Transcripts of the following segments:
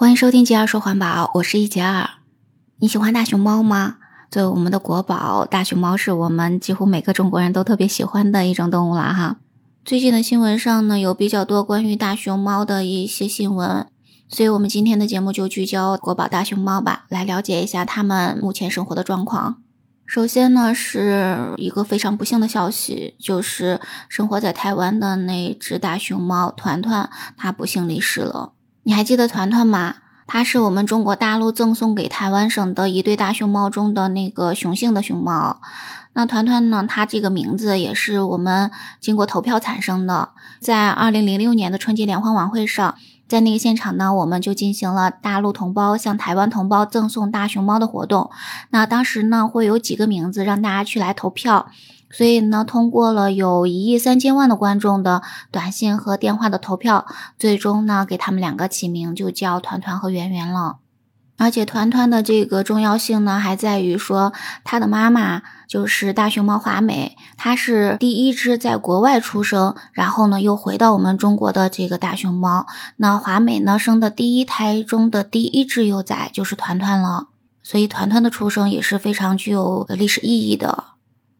欢迎收听《杰儿说环保》，我是一杰儿。你喜欢大熊猫吗？作为我们的国宝，大熊猫是我们几乎每个中国人都特别喜欢的一种动物了哈。最近的新闻上呢，有比较多关于大熊猫的一些新闻，所以我们今天的节目就聚焦国宝大熊猫吧，来了解一下它们目前生活的状况。首先呢，是一个非常不幸的消息，就是生活在台湾的那只大熊猫团团，它不幸离世了。你还记得团团吗？它是我们中国大陆赠送给台湾省的一对大熊猫中的那个雄性的熊猫。那团团呢？它这个名字也是我们经过投票产生的。在二零零六年的春节联欢晚会上，在那个现场呢，我们就进行了大陆同胞向台湾同胞赠送大熊猫的活动。那当时呢，会有几个名字让大家去来投票。所以呢，通过了有一亿三千万的观众的短信和电话的投票，最终呢，给他们两个起名就叫团团和圆圆了。而且团团的这个重要性呢，还在于说，他的妈妈就是大熊猫华美，它是第一只在国外出生，然后呢又回到我们中国的这个大熊猫。那华美呢生的第一胎中的第一只幼崽就是团团了，所以团团的出生也是非常具有历史意义的。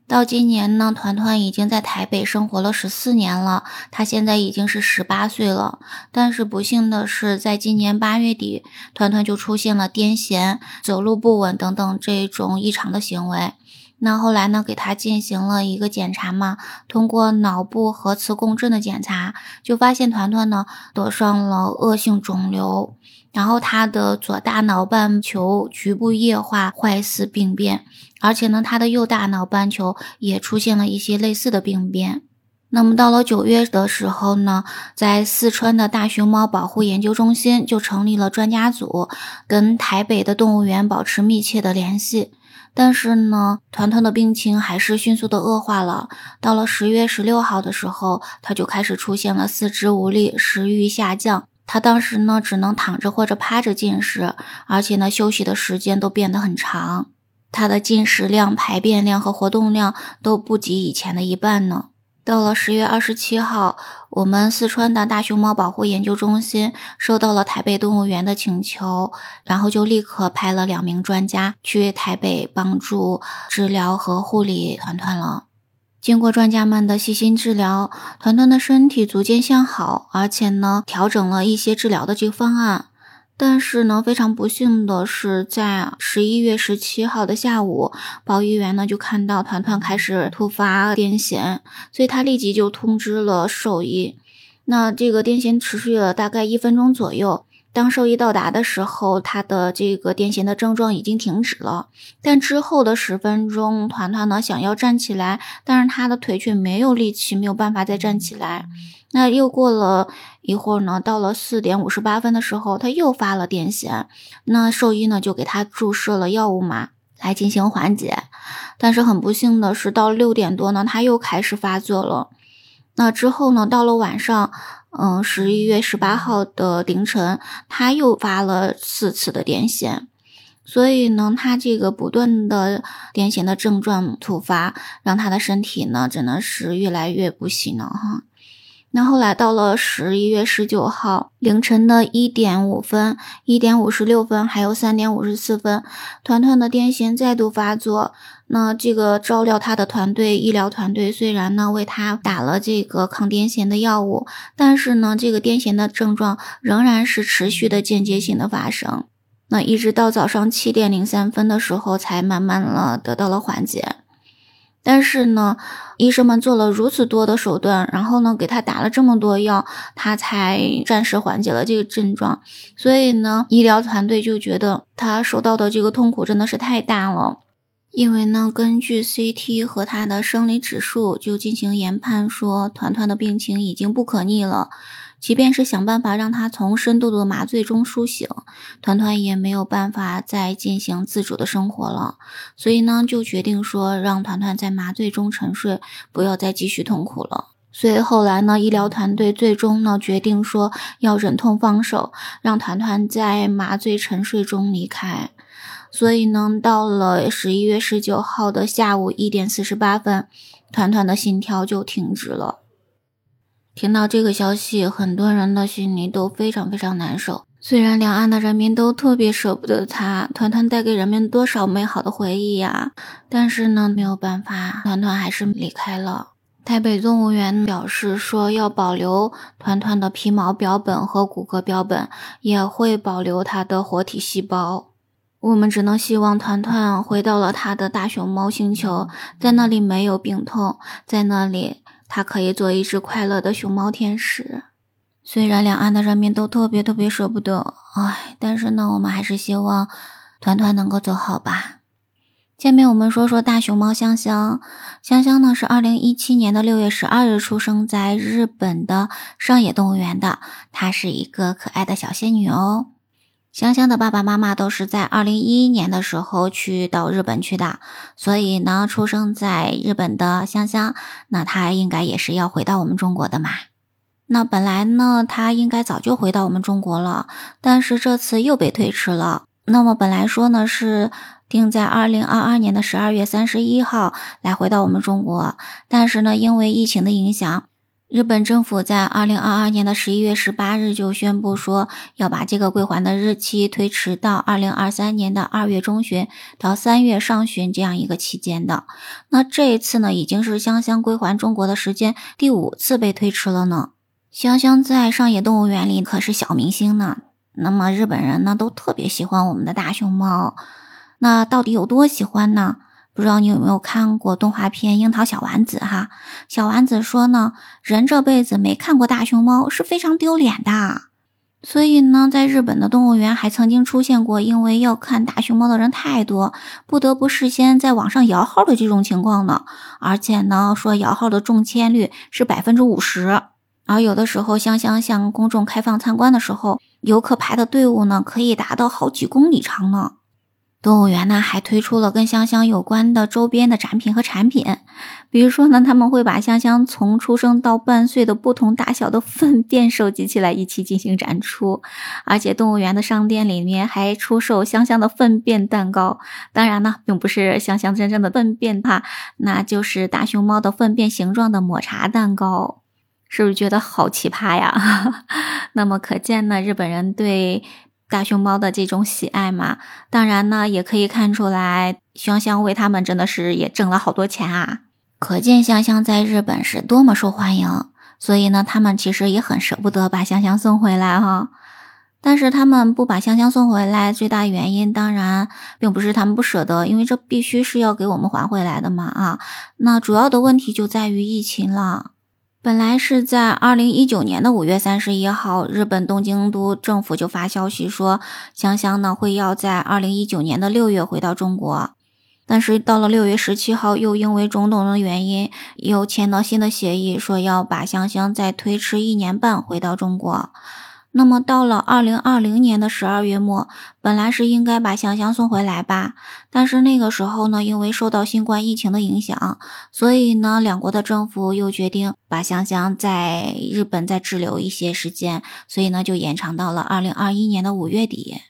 到今年呢，团团已经在台北生活了十四年了，他现在已经是十八岁了。但是不幸的是，在今年八月底，团团就出现了癫痫、走路不稳等等这种异常的行为。那后来呢，给他进行了一个检查嘛，通过脑部核磁共振的检查，就发现团团呢得上了恶性肿瘤。然后他的左大脑半球局部液化坏死病变，而且呢，他的右大脑半球也出现了一些类似的病变。那么到了九月的时候呢，在四川的大熊猫保护研究中心就成立了专家组，跟台北的动物园保持密切的联系。但是呢，团团的病情还是迅速的恶化了。到了十月十六号的时候，他就开始出现了四肢无力、食欲下降。他当时呢，只能躺着或者趴着进食，而且呢，休息的时间都变得很长。他的进食量、排便量和活动量都不及以前的一半呢。到了十月二十七号，我们四川的大熊猫保护研究中心收到了台北动物园的请求，然后就立刻派了两名专家去台北帮助治疗和护理团团了。经过专家们的细心治疗，团团的身体逐渐向好，而且呢，调整了一些治疗的这个方案。但是呢，非常不幸的是，在十一月十七号的下午，保育员呢就看到团团开始突发癫痫，所以他立即就通知了兽医。那这个癫痫持续了大概一分钟左右。当兽医到达的时候，他的这个癫痫的症状已经停止了。但之后的十分钟，团团呢想要站起来，但是他的腿却没有力气，没有办法再站起来。那又过了一会儿呢，到了四点五十八分的时候，他又发了癫痫。那兽医呢就给他注射了药物嘛，来进行缓解。但是很不幸的是，到六点多呢，他又开始发作了。那之后呢，到了晚上。嗯，十一月十八号的凌晨，他又发了四次的癫痫，所以呢，他这个不断的癫痫的症状突发，让他的身体呢，真的是越来越不行了哈。那后来到了十一月十九号凌晨的一点五分、一点五十六分，还有三点五十四分，团团的癫痫再度发作。那这个照料他的团队，医疗团队虽然呢为他打了这个抗癫痫的药物，但是呢，这个癫痫的症状仍然是持续的间接性的发生。那一直到早上七点零三分的时候，才慢慢了得到了缓解。但是呢，医生们做了如此多的手段，然后呢，给他打了这么多药，他才暂时缓解了这个症状。所以呢，医疗团队就觉得他受到的这个痛苦真的是太大了。因为呢，根据 CT 和他的生理指数就进行研判，说团团的病情已经不可逆了。即便是想办法让他从深度的麻醉中苏醒，团团也没有办法再进行自主的生活了。所以呢，就决定说让团团在麻醉中沉睡，不要再继续痛苦了。所以后来呢，医疗团队最终呢决定说要忍痛放手，让团团在麻醉沉睡中离开。所以呢，到了十一月十九号的下午一点四十八分，团团的心跳就停止了。听到这个消息，很多人的心里都非常非常难受。虽然两岸的人民都特别舍不得他，团团带给人们多少美好的回忆呀，但是呢，没有办法，团团还是离开了。台北动物园表示说要保留团团的皮毛标本和骨骼标本，也会保留它的活体细胞。我们只能希望团团回到了他的大熊猫星球，在那里没有病痛，在那里他可以做一只快乐的熊猫天使。虽然两岸的人民都特别特别舍不得，唉，但是呢，我们还是希望团团能够走好吧。下面我们说说大熊猫香香。香香呢是二零一七年的六月十二日出生在日本的上野动物园的，她是一个可爱的小仙女哦。香香的爸爸妈妈都是在二零一一年的时候去到日本去的，所以呢，出生在日本的香香，那她应该也是要回到我们中国的嘛。那本来呢，他应该早就回到我们中国了，但是这次又被推迟了。那么本来说呢是定在二零二二年的十二月三十一号来回到我们中国，但是呢，因为疫情的影响，日本政府在二零二二年的十一月十八日就宣布说要把这个归还的日期推迟到二零二三年的二月中旬到三月上旬这样一个期间的。那这一次呢，已经是香香归还中国的时间第五次被推迟了呢。香香在上野动物园里可是小明星呢。那么日本人呢都特别喜欢我们的大熊猫。那到底有多喜欢呢？不知道你有没有看过动画片《樱桃小丸子》哈？小丸子说呢，人这辈子没看过大熊猫是非常丢脸的。所以呢，在日本的动物园还曾经出现过，因为要看大熊猫的人太多，不得不事先在网上摇号的这种情况呢。而且呢，说摇号的中签率是百分之五十。而有的时候，香香向公众开放参观的时候，游客排的队伍呢，可以达到好几公里长呢。动物园呢，还推出了跟香香有关的周边的展品和产品，比如说呢，他们会把香香从出生到半岁的不同大小的粪便收集起来，一起进行展出。而且，动物园的商店里面还出售香香的粪便蛋糕，当然呢，并不是香香真正的粪便哈，那就是大熊猫的粪便形状的抹茶蛋糕。是不是觉得好奇葩呀？那么可见呢，日本人对大熊猫的这种喜爱嘛。当然呢，也可以看出来，香香为他们真的是也挣了好多钱啊。可见香香在日本是多么受欢迎。所以呢，他们其实也很舍不得把香香送回来哈。但是他们不把香香送回来，最大原因当然并不是他们不舍得，因为这必须是要给我们还回来的嘛啊。那主要的问题就在于疫情了。本来是在二零一九年的五月三十一号，日本东京都政府就发消息说，香香呢会要在二零一九年的六月回到中国，但是到了六月十七号，又因为种种的原因，又签到新的协议，说要把香香再推迟一年半回到中国。那么到了二零二零年的十二月末，本来是应该把香香送回来吧，但是那个时候呢，因为受到新冠疫情的影响，所以呢，两国的政府又决定把香香在日本再滞留一些时间，所以呢，就延长到了二零二一年的五月底。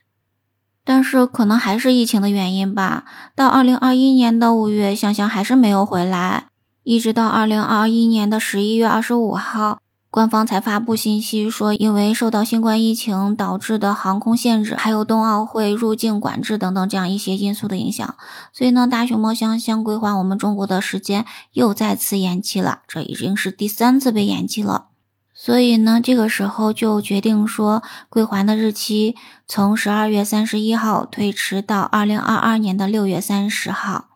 但是可能还是疫情的原因吧，到二零二一年的五月，香香还是没有回来，一直到二零二一年的十一月二十五号。官方才发布信息说，因为受到新冠疫情导致的航空限制，还有冬奥会入境管制等等这样一些因素的影响，所以呢，大熊猫香香归还我们中国的时间又再次延期了，这已经是第三次被延期了。所以呢，这个时候就决定说，归还的日期从十二月三十一号推迟到二零二二年的六月三十号。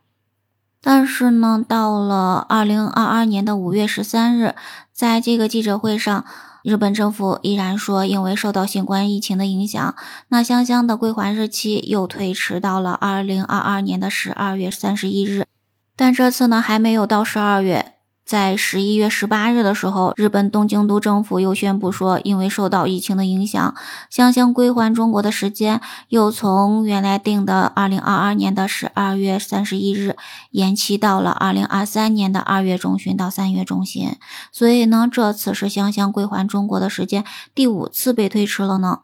但是呢，到了二零二二年的五月十三日，在这个记者会上，日本政府依然说，因为受到新冠疫情的影响，那香香的归还日期又推迟到了二零二二年的十二月三十一日。但这次呢，还没有到十二月。在十一月十八日的时候，日本东京都政府又宣布说，因为受到疫情的影响，香香归还中国的时间又从原来定的二零二二年的十二月三十一日延期到了二零二三年的二月中旬到三月中旬。所以呢，这次是香香归还中国的时间第五次被推迟了呢。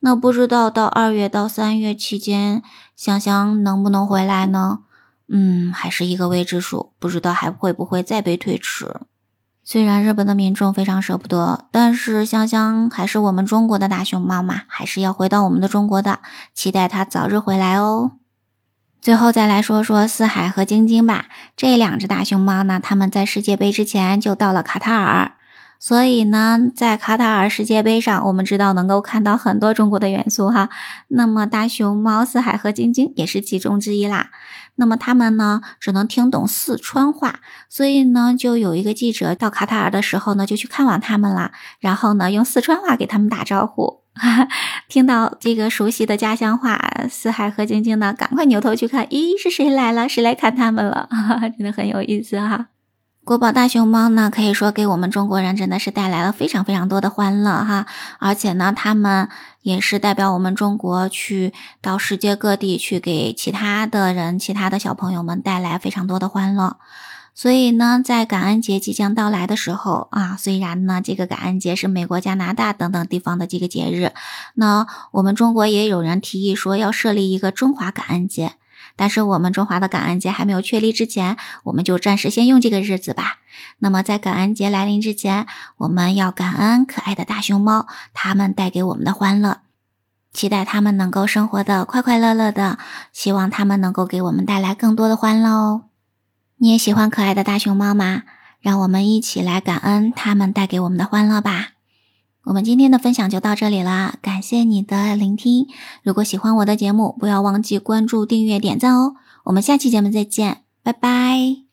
那不知道到二月到三月期间，香香能不能回来呢？嗯，还是一个未知数，不知道还会不会再被推迟。虽然日本的民众非常舍不得，但是香香还是我们中国的大熊猫嘛，还是要回到我们的中国的，期待它早日回来哦。最后再来说说四海和晶晶吧，这两只大熊猫呢，它们在世界杯之前就到了卡塔尔。所以呢，在卡塔尔世界杯上，我们知道能够看到很多中国的元素哈。那么大熊猫四海和晶晶也是其中之一啦。那么他们呢，只能听懂四川话，所以呢，就有一个记者到卡塔尔的时候呢，就去看望他们啦。然后呢，用四川话给他们打招呼。听到这个熟悉的家乡话，四海和晶晶呢，赶快扭头去看，咦，是谁来了？谁来看他们了？真的很有意思哈。国宝大熊猫呢，可以说给我们中国人真的是带来了非常非常多的欢乐哈，而且呢，他们也是代表我们中国去到世界各地去给其他的人、其他的小朋友们带来非常多的欢乐。所以呢，在感恩节即将到来的时候啊，虽然呢这个感恩节是美国、加拿大等等地方的这个节日，那我们中国也有人提议说要设立一个中华感恩节。但是我们中华的感恩节还没有确立之前，我们就暂时先用这个日子吧。那么在感恩节来临之前，我们要感恩可爱的大熊猫，它们带给我们的欢乐，期待它们能够生活的快快乐乐的，希望它们能够给我们带来更多的欢乐哦。你也喜欢可爱的大熊猫吗？让我们一起来感恩它们带给我们的欢乐吧。我们今天的分享就到这里啦，感谢你的聆听。如果喜欢我的节目，不要忘记关注、订阅、点赞哦。我们下期节目再见，拜拜。